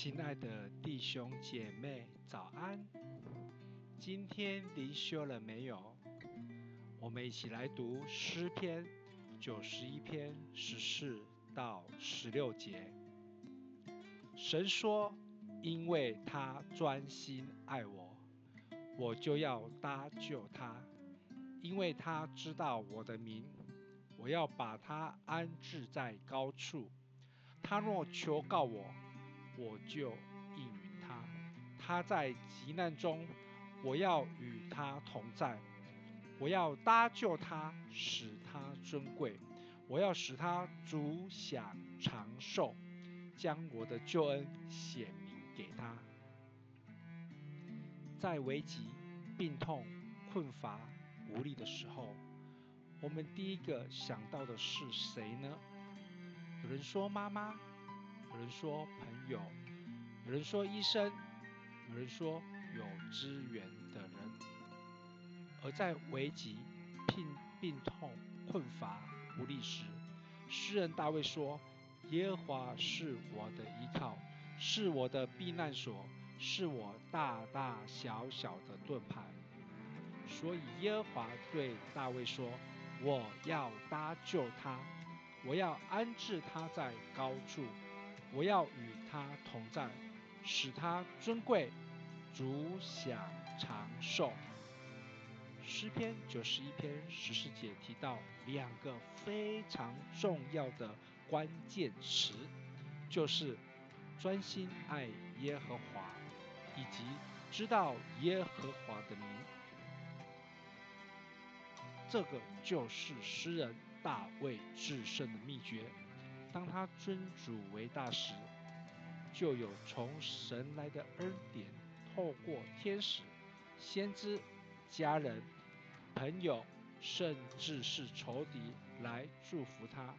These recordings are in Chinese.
亲爱的弟兄姐妹，早安！今天灵修了没有？我们一起来读诗篇九十一篇十四到十六节。神说：“因为他专心爱我，我就要搭救他；因为他知道我的名，我要把他安置在高处。他若求告我，我就应允他，他在急难中，我要与他同在，我要搭救他，使他尊贵，我要使他足享长寿，将我的救恩显明给他。在危急、病痛、困乏、无力的时候，我们第一个想到的是谁呢？有人说妈妈。有人说朋友，有人说医生，有人说有资源的人。而在危急、病病痛、困乏、无力时，诗人大卫说：“耶和华是我的依靠，是我的避难所，是我大大小小的盾牌。”所以耶和华对大卫说：“我要搭救他，我要安置他在高处。”我要与他同在，使他尊贵，足享长寿。诗篇九十一篇十四节提到两个非常重要的关键词，就是专心爱耶和华，以及知道耶和华的名。这个就是诗人大卫制胜的秘诀。当他尊主为大时，就有从神来的恩典，透过天使、先知、家人、朋友，甚至是仇敌来祝福他，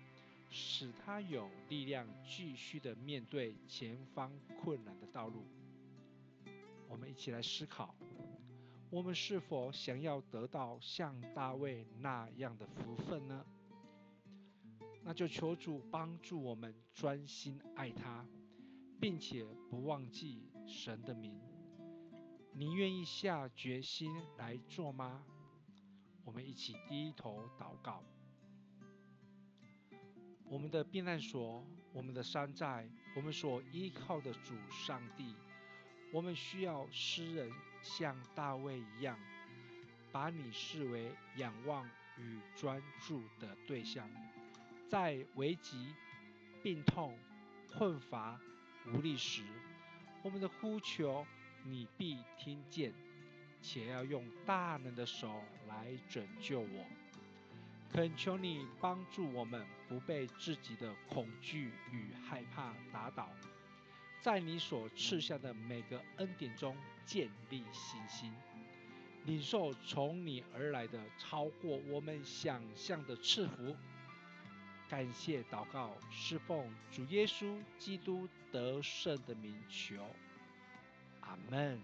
使他有力量继续的面对前方困难的道路。我们一起来思考：我们是否想要得到像大卫那样的福分呢？那就求主帮助我们专心爱他，并且不忘记神的名。你愿意下决心来做吗？我们一起低头祷告。我们的避难所，我们的山寨，我们所依靠的主上帝，我们需要诗人像大卫一样，把你视为仰望与专注的对象。在危急、病痛、困乏、无力时，我们的呼求你必听见，且要用大能的手来拯救我。恳求你帮助我们，不被自己的恐惧与害怕打倒，在你所赐下的每个恩典中建立信心，领受从你而来的超过我们想象的赐福。感谢祷告，侍奉主耶稣基督得胜的名求，阿门。